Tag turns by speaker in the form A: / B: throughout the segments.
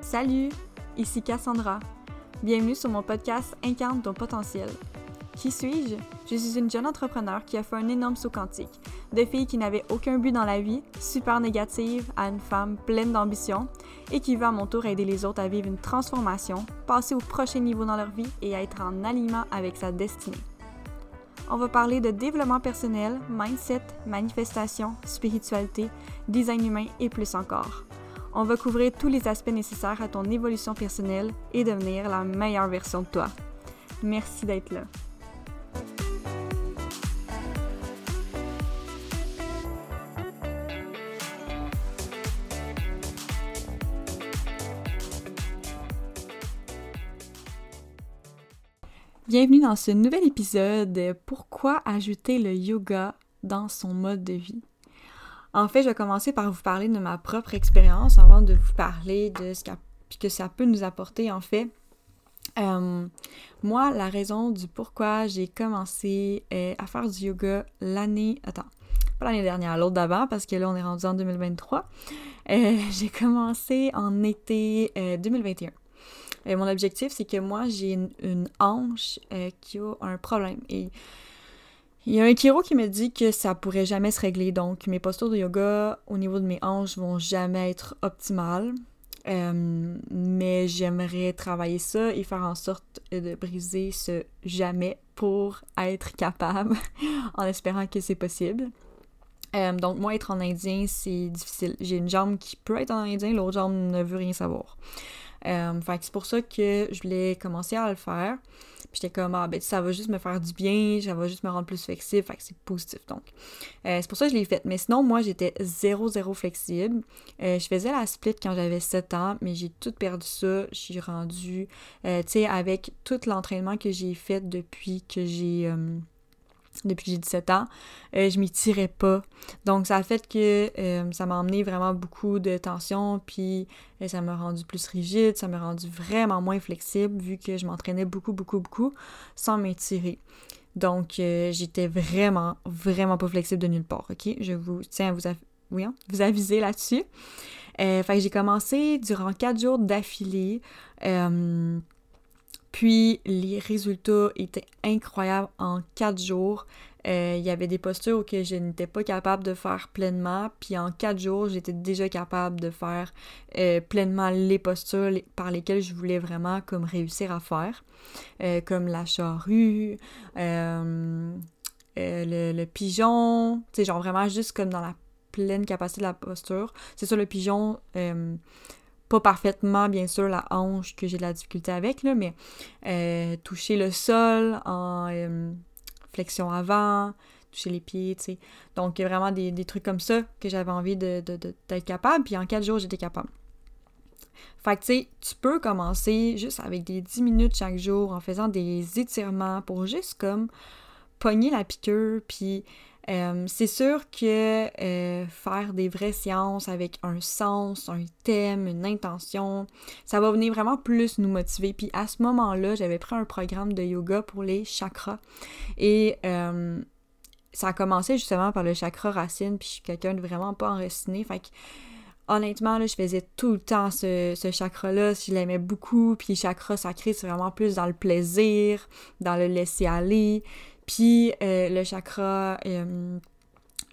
A: Salut, ici Cassandra. Bienvenue sur mon podcast Incarne ton potentiel. Qui suis-je? Je suis une jeune entrepreneur qui a fait un énorme saut quantique. De fille qui n'avait aucun but dans la vie, super négative, à une femme pleine d'ambition et qui veut à mon tour aider les autres à vivre une transformation, passer au prochain niveau dans leur vie et à être en alignement avec sa destinée. On va parler de développement personnel, mindset, manifestation, spiritualité, design humain et plus encore. On va couvrir tous les aspects nécessaires à ton évolution personnelle et devenir la meilleure version de toi. Merci d'être là. Bienvenue dans ce nouvel épisode Pourquoi ajouter le yoga dans son mode de vie en fait, je vais commencer par vous parler de ma propre expérience avant de vous parler de ce que ça peut nous apporter en fait. Euh, moi, la raison du pourquoi j'ai commencé euh, à faire du yoga l'année... Attends, pas l'année dernière, l'autre d'avant, parce que là, on est rendu en 2023. Euh, j'ai commencé en été 2021. Mon objectif, c'est que moi, j'ai une, hanche qui a un problème. Et il y a un chiro qui me dit que ça pourrait jamais se régler, donc mes postures de yoga au niveau de mes hanches vont jamais être optimales. Euh, mais j'aimerais travailler ça et faire en sorte de briser ce jamais pour être capable, en espérant que c'est possible. Euh, donc moi, être en indien, c'est difficile. J'ai une jambe qui peut être en indien, l'autre jambe ne veut rien savoir. Euh, fait c'est pour ça que je voulais commencer à le faire. Puis j'étais comme, ah ben ça va juste me faire du bien, ça va juste me rendre plus flexible, fait que c'est positif donc. Euh, c'est pour ça que je l'ai fait. Mais sinon, moi, j'étais zéro, zéro flexible. Euh, je faisais la split quand j'avais 7 ans, mais j'ai tout perdu ça. Je suis rendue, tu sais, avec tout l'entraînement que j'ai fait depuis que j'ai depuis que j'ai 17 ans, euh, je m'y tirais pas. Donc ça a fait que euh, ça m'a emmené vraiment beaucoup de tension, puis euh, ça m'a rendu plus rigide, ça m'a rendu vraiment moins flexible vu que je m'entraînais beaucoup, beaucoup, beaucoup sans m'étirer. Donc j'étais vraiment, vraiment pas flexible de nulle part, ok? Je vous tiens à vous, hein, vous aviser là-dessus. fait que j'ai commencé durant quatre jours d'affilée. Puis les résultats étaient incroyables en quatre jours. Euh, il y avait des postures que je n'étais pas capable de faire pleinement, puis en quatre jours, j'étais déjà capable de faire euh, pleinement les postures par lesquelles je voulais vraiment réussir à faire, euh, comme la charrue, le, le, pigeon, tu sais, genre vraiment juste comme dans la pleine capacité de la posture. C'est ça, le pigeon, pas parfaitement, bien sûr, la hanche que j'ai de la difficulté avec, là, mais euh, toucher le sol en euh, flexion avant, toucher les pieds, tu sais. Donc, vraiment des, trucs comme ça que j'avais envie d'être de, capable, puis en quatre jours, j'étais capable. Fait que, tu sais, tu peux commencer juste avec des 10 minutes chaque jour en faisant des étirements pour juste comme pogner la piqûre, puis euh, c'est sûr que euh, faire des vraies séances avec un sens, un thème, une intention, ça va venir vraiment plus nous motiver. Puis à ce moment-là, j'avais pris un programme de yoga pour les chakras. Et euh, ça a commencé justement par le chakra racine, puis je suis quelqu'un de vraiment pas enraciné. Fait que honnêtement, là, je faisais tout le temps ce, ce chakra-là, je l'aimais beaucoup, puis chakra sacré, c'est vraiment plus dans le plaisir, dans le laisser aller. Puis euh, le chakra, euh,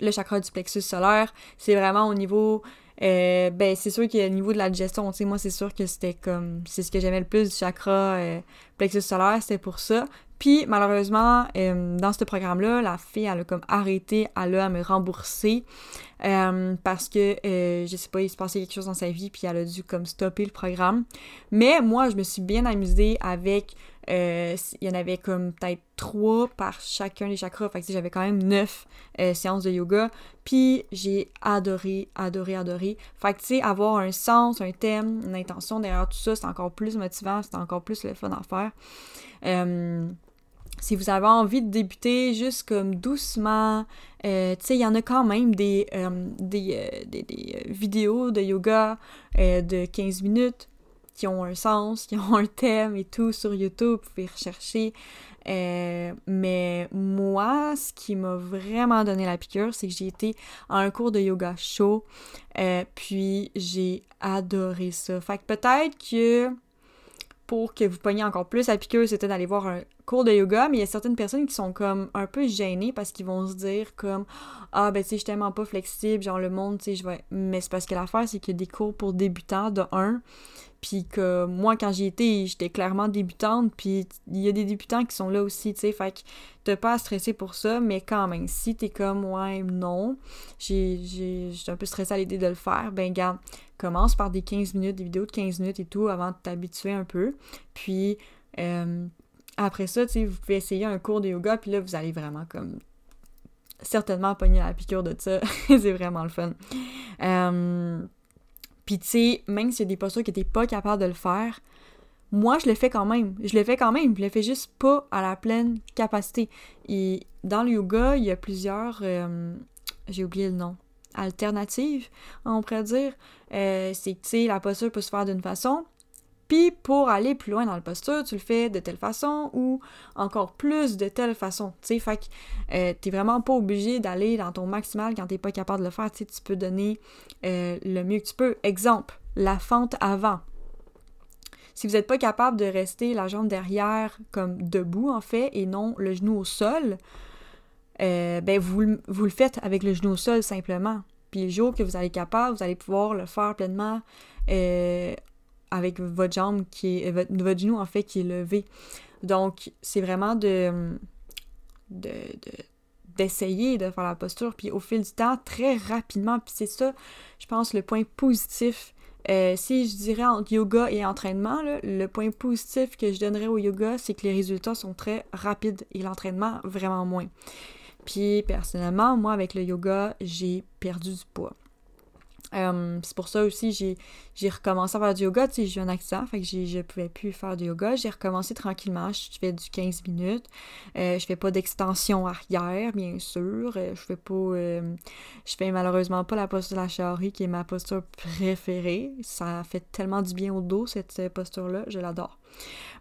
A: le chakra du plexus solaire, c'est vraiment au niveau euh, ben c'est sûr qu'au niveau de la digestion, tu moi c'est sûr que c'était comme c'est ce que j'aimais le plus du chakra plexus solaire, c'était pour ça. Puis malheureusement, dans ce programme-là, la fille elle a comme arrêté, elle a à me rembourser parce que je sais pas, il se passait quelque chose dans sa vie, puis elle a dû comme stopper le programme. Mais moi, je me suis bien amusée avec euh, il y en avait comme peut-être trois par chacun des chakras. Fait que j'avais quand même neuf euh, séances de yoga. Puis j'ai adoré, adoré, adoré. Fait que tu sais, avoir un sens, un thème, une intention derrière tout ça, c'est encore plus motivant, c'est encore plus le fun à faire. Euh, si vous avez envie de débuter juste comme doucement, tu sais, il y en a quand même des, des, des, vidéos de yoga de 15 minutes qui ont un sens, qui ont un thème et tout sur YouTube, vous pouvez rechercher. mais moi, ce qui m'a vraiment donné la piqûre, c'est que j'ai été à un cours de yoga chaud, puis j'ai adoré ça. Fait que peut-être que pour que vous pogniez encore plus la piqûre, c'était d'aller voir un cours de yoga, mais il y a certaines personnes qui sont comme un peu gênées parce qu'ils vont se dire comme ah ben tu sais je suis tellement pas flexible, genre le monde tu sais je vais mais c'est parce que l'affaire c'est a des cours pour débutants de 1 puis que moi, quand j'y étais, j'étais clairement débutante, puis il y a des débutants qui sont là aussi, tu sais, fait que t'as pas à stresser pour ça, mais quand même, si t'es comme, ouais, non, j'ai un peu stressé à l'idée de le faire, ben garde, commence par des 15 minutes, des vidéos de 15 minutes et tout, avant de t'habituer un peu, puis euh, après ça, tu sais, vous pouvez essayer un cours de yoga, puis là, vous allez vraiment comme certainement pogner la piqûre de ça, c'est vraiment le fun. Euh, puis tu sais, même s'il y a des postures qui n'étaient pas capables de le faire, moi je le fais quand même. Je le fais quand même, je le fais juste pas à la pleine capacité. Et dans le yoga, il y a plusieurs, euh, j'ai oublié le nom, alternatives, on pourrait dire. Euh, c'est que tu sais, la posture peut se faire d'une façon, puis pour aller plus loin dans le posture, tu le fais de telle façon ou encore plus de telle façon. Tu sais, fait que euh, t'es vraiment pas obligé d'aller dans ton maximal quand t'es pas capable de le faire. Tu peux donner euh, le mieux que tu peux. Exemple, la fente avant. Si vous n'êtes pas capable de rester la jambe derrière comme debout en fait et non le genou au sol, euh, ben vous, vous le faites avec le genou au sol simplement. Puis le jour que vous allez capable, vous allez pouvoir le faire pleinement avec votre jambe qui est. Votre, genou en fait qui est levé. Donc, c'est vraiment de. d'essayer de, faire la posture, puis au fil du temps, très rapidement, puis c'est ça, je pense, le point positif. Euh, si je dirais entre yoga et entraînement, le point positif que je donnerais au yoga, c'est que les résultats sont très rapides et l'entraînement vraiment moins. Puis personnellement, moi avec le yoga, j'ai perdu du poids. Euh, c'est pour ça aussi j'ai j'ai recommencé à faire du yoga, tu sais, j'ai eu un accident, fait que je pouvais plus faire du yoga. J'ai recommencé tranquillement, je fais du 15 minutes. Euh, je fais pas d'extension arrière, bien sûr. Euh, je fais pas... je fais malheureusement pas la posture de la charrie, qui est ma posture préférée. Ça fait tellement du bien au dos, cette posture-là, je l'adore.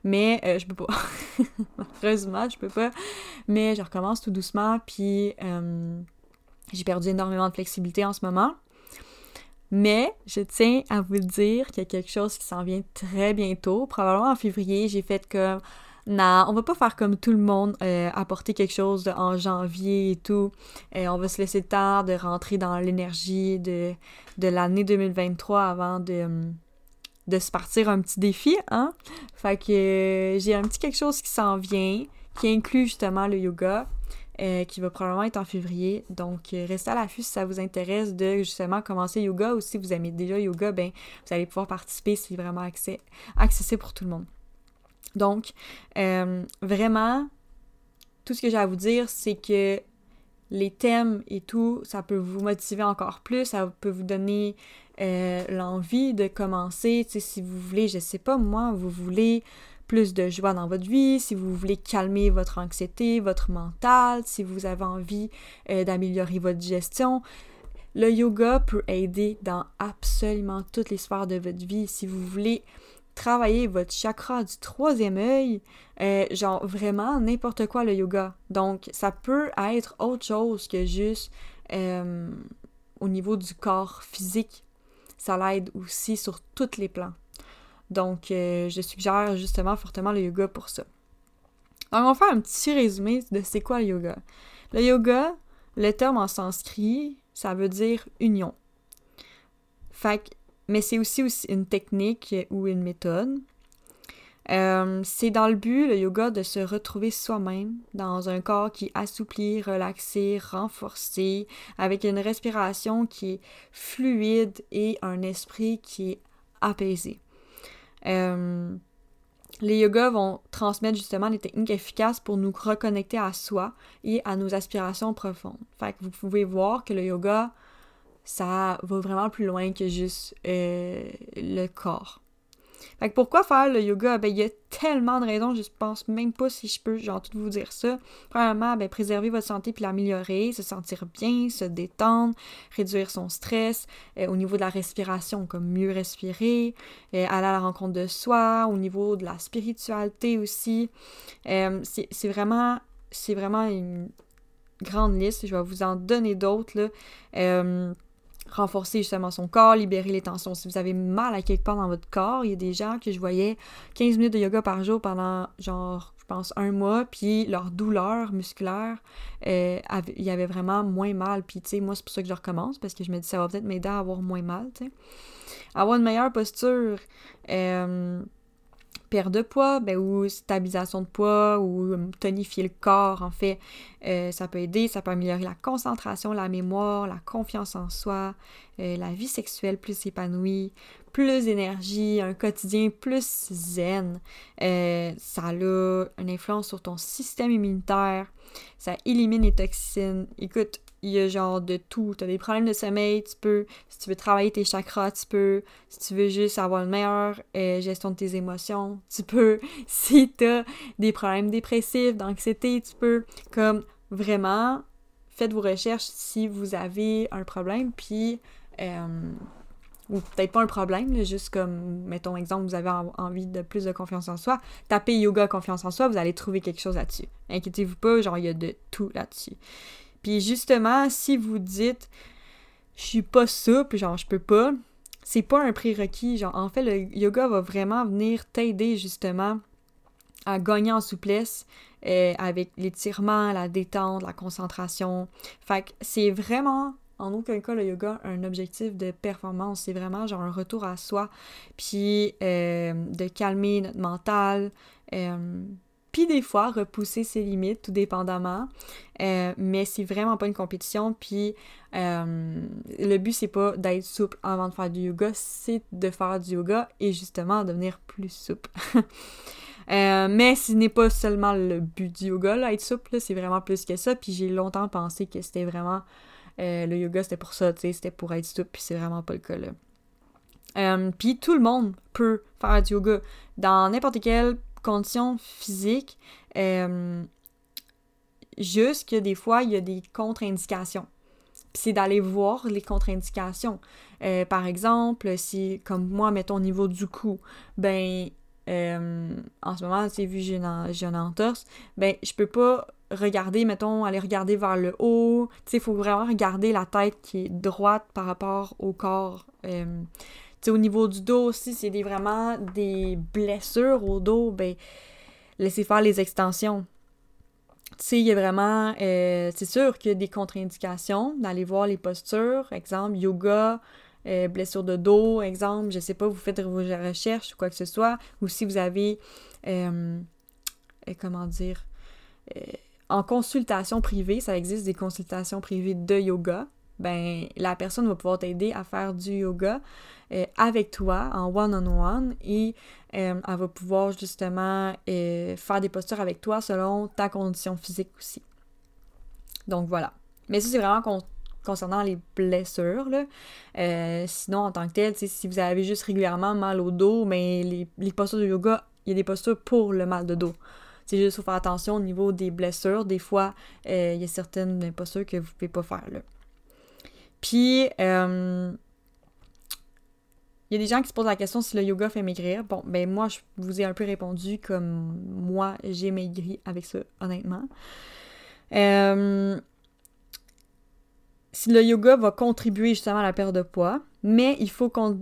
A: Mais je peux pas. Malheureusement, je peux pas. Mais je recommence tout doucement, puis j'ai perdu énormément de flexibilité en ce moment. Mais je tiens à vous dire qu'il y a quelque chose qui s'en vient très bientôt. Probablement en février, j'ai fait comme non, on va pas faire comme tout le monde, euh, apporter quelque chose en janvier et tout. Et on va se laisser temps de rentrer dans l'énergie de, de l'année 2023 avant de, de se partir un petit défi, hein? Fait que euh, j'ai un petit quelque chose qui s'en vient, qui inclut justement le yoga. Euh, qui va probablement être en février. Donc, euh, restez à l'affût si ça vous intéresse de justement commencer yoga ou si vous aimez déjà yoga, ben vous allez pouvoir participer, c'est vraiment accessible pour tout le monde. Donc, euh, vraiment, tout ce que j'ai à vous dire, c'est que les thèmes et tout, ça peut vous motiver encore plus, ça peut vous donner l'envie de commencer. Si vous voulez, je sais pas moi, vous voulez plus de joie dans votre vie, si vous voulez calmer votre anxiété, votre mental, si vous avez envie euh, d'améliorer votre gestion. Le yoga peut aider dans absolument toutes les sphères de votre vie. Si vous voulez travailler votre chakra du troisième œil, euh, genre vraiment n'importe quoi le yoga. Donc ça peut être autre chose que juste euh, au niveau du corps physique. Ça l'aide aussi sur tous les plans. Donc, euh, je suggère justement fortement le yoga pour ça. Donc, on va faire un petit résumé de c'est quoi le yoga. Le yoga, le terme en sanskrit, ça veut dire union. Mais c'est aussi, aussi une technique ou une méthode. Euh, c'est dans le but, le yoga, de se retrouver soi-même dans un corps qui est assoupli, relaxé, renforcé, avec une respiration qui est fluide et un esprit qui est apaisé. Euh, les yogas vont transmettre justement des techniques efficaces pour nous reconnecter à soi et à nos aspirations profondes. Fait que vous pouvez voir que le yoga, ça va vraiment plus loin que juste euh, le corps. Fait que pourquoi faire le yoga? Ben, il y a tellement de raisons, je pense même pas si je peux genre tout vous dire ça. Premièrement, ben, préserver votre santé puis l'améliorer, se sentir bien, se détendre, réduire son stress, euh, au niveau de la respiration, comme mieux respirer, euh, aller à la rencontre de soi, au niveau de la spiritualité aussi. Euh, c'est vraiment, c'est vraiment une grande liste, je vais vous en donner d'autres, là renforcer justement son corps, libérer les tensions. Si vous avez mal à quelque part dans votre corps, il y a des gens que je voyais 15 minutes de yoga par jour pendant genre, je pense, un mois, puis leur douleur musculaire, euh, il y avait vraiment moins mal. Puis tu sais, moi, c'est pour ça que je recommence, parce que je me dis ça va peut-être m'aider à avoir moins mal, tu sais. Avoir une meilleure posture. Euh, perte de poids, ben, ou stabilisation de poids, ou euh, tonifier le corps, en fait, euh, ça peut aider, ça peut améliorer la concentration, la mémoire, la confiance en soi, euh, la vie sexuelle plus épanouie, plus d'énergie, un quotidien plus zen. ça a une influence sur ton système immunitaire, ça élimine les toxines. Écoute, il y a genre de tout. Tu as des problèmes de sommeil, tu peux, si tu veux travailler tes chakras, tu peux, si tu veux juste avoir une meilleure euh, gestion de tes émotions, tu peux, si tu as des problèmes dépressifs, d'anxiété, tu peux, comme vraiment, faites vos recherches si vous avez un problème, puis, euh, ou peut-être pas un problème, juste comme, mettons exemple, vous avez envie de plus de confiance en soi, tapez yoga confiance en soi, vous allez trouver quelque chose là-dessus. Inquiétez-vous pas, genre, il y a de tout là-dessus. Puis justement, si vous dites je suis pas souple, genre je peux pas, c'est pas un prérequis. Genre, en fait, le yoga va vraiment venir t'aider justement à gagner en souplesse euh, avec l'étirement, la détente, la concentration. Fait que c'est vraiment en aucun cas le yoga un objectif de performance, c'est vraiment genre un retour à soi, puis euh, de calmer notre mental, euh, puis des fois repousser ses limites, tout dépendamment. Euh, mais c'est vraiment pas une compétition. Puis euh, le but, c'est pas d'être souple avant de faire du yoga, c'est de faire du yoga et justement devenir plus souple. Euh, mais ce n'est pas seulement le but du yoga, là, être souple, c'est vraiment plus que ça. Puis j'ai longtemps pensé que c'était vraiment. le yoga, c'était pour ça, tu sais, c'était pour être souple, puis c'est vraiment pas le cas, là. puis tout le monde peut faire du yoga dans n'importe quel conditions physiques, euh, juste que des fois, il y a des contre-indications. c'est d'aller voir les contre-indications. Euh, par exemple, si, comme moi, mettons au niveau du cou, ben, euh, en ce moment, c'est vu j'ai une, entorse, ben, je peux pas regarder, mettons, aller regarder vers le haut. Tu sais, il faut vraiment regarder la tête qui est droite par rapport au corps au niveau du dos aussi, c'est des, vraiment des blessures au dos, ben, laissez faire les extensions. Il y a vraiment, euh, c'est sûr qu'il y a des contre-indications d'aller voir les postures, exemple yoga, euh, blessure de dos, exemple, je sais pas, vous faites vos recherches ou quoi que ce soit, ou si vous avez, euh, comment dire, en consultation privée, ça existe des consultations privées de yoga, ben la personne va pouvoir t'aider à faire du yoga euh, avec toi en one-on-one et euh, elle va pouvoir justement euh, faire des postures avec toi selon ta condition physique aussi. Donc voilà. Mais ça, c'est vraiment concernant les blessures. Là. sinon, en tant que tel, si vous avez juste régulièrement mal au dos, mais les, les postures de yoga, il y a des postures pour le mal de dos. C'est juste faut faire attention au niveau des blessures. Des fois, il y a certaines postures que vous ne pouvez pas faire. Là. Puis, euh, il y a des gens qui se posent la question si le yoga fait maigrir. Bon, ben moi, je vous ai un peu répondu comme moi, j'ai maigri avec ça, honnêtement. Euh, si le yoga va contribuer justement à la perte de poids, mais il faut, qu'on,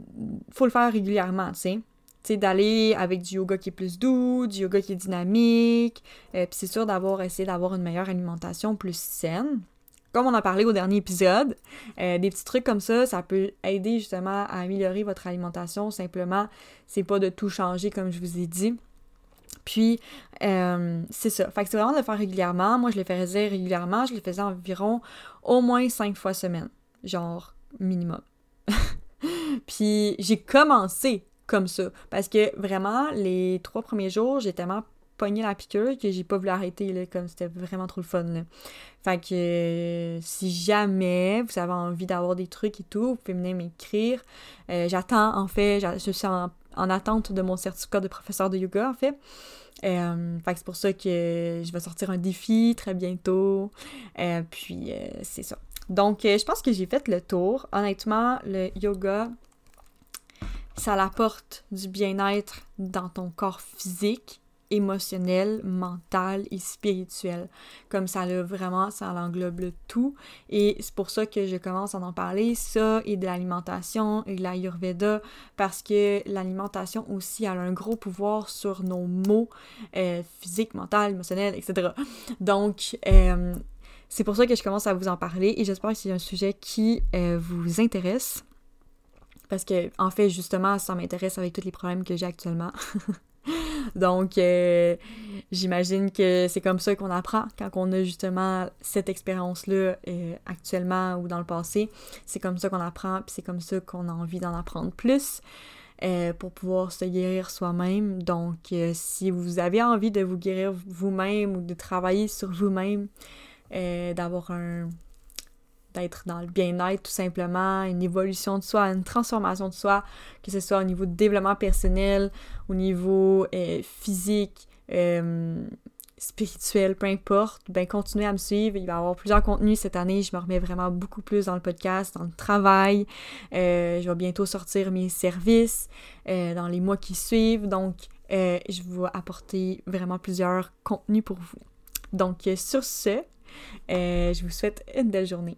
A: faut le faire régulièrement, tu sais. Tu sais, d'aller avec du yoga qui est plus doux, du yoga qui est dynamique, euh, puis c'est sûr d'avoir essayé d'avoir une meilleure alimentation plus saine comme on a parlé au dernier épisode, euh, des petits trucs comme ça, ça peut aider justement à améliorer votre alimentation. Simplement, c'est pas de tout changer comme je vous ai dit. Puis, euh, c'est ça. Fait que c'est vraiment de le faire régulièrement. Moi, je le faisais régulièrement. Je le faisais environ au moins cinq fois semaine. Genre, minimum. Puis, j'ai commencé comme ça. Parce que vraiment, les trois premiers jours, j'ai tellement pogné la piqûre que j'ai pas voulu arrêter, là, comme c'était vraiment trop le fun. Là. Fait que euh, si jamais vous avez envie d'avoir des trucs et tout, vous pouvez venir m'écrire. Euh, j'attends, en fait, je suis en, attente de mon certificat de professeur de yoga, en fait. Euh, fait que c'est pour ça que je vais sortir un défi très bientôt. puis c'est ça. Donc, je pense que j'ai fait le tour. Honnêtement, le yoga, ça apporte du bien-être dans ton corps physique émotionnel, mental et spirituel. Comme ça là, vraiment, ça englobe tout. Et c'est pour ça que je commence à en parler, ça, et de l'alimentation, et de l'ayurveda, parce que l'alimentation aussi a un gros pouvoir sur nos mots euh, physiques, mental, émotionnels, etc. Donc, euh, c'est pour ça que je commence à vous en parler et j'espère que c'est un sujet qui euh, vous intéresse. Parce que, en fait, justement, ça m'intéresse avec tous les problèmes que j'ai actuellement. Donc, euh, j'imagine que c'est comme ça qu'on apprend quand on a justement cette expérience-là euh, actuellement ou dans le passé. C'est comme ça qu'on apprend, puis c'est comme ça qu'on a envie d'en apprendre plus. Euh, pour pouvoir se guérir soi-même. Donc, si vous avez envie de vous guérir vous-même ou de travailler sur vous-même, d'avoir un, d'être dans le bien-être tout simplement, une évolution de soi, une transformation de soi, que ce soit au niveau de développement personnel, au niveau euh, physique, euh, spirituel, peu importe, ben continuez à me suivre. Il va y avoir plusieurs contenus cette année. Je me remets vraiment beaucoup plus dans le podcast, dans le travail. Euh, je vais bientôt sortir mes services dans les mois qui suivent. Donc, je vais apporter vraiment plusieurs contenus pour vous. Donc, sur ce, je vous souhaite une belle journée.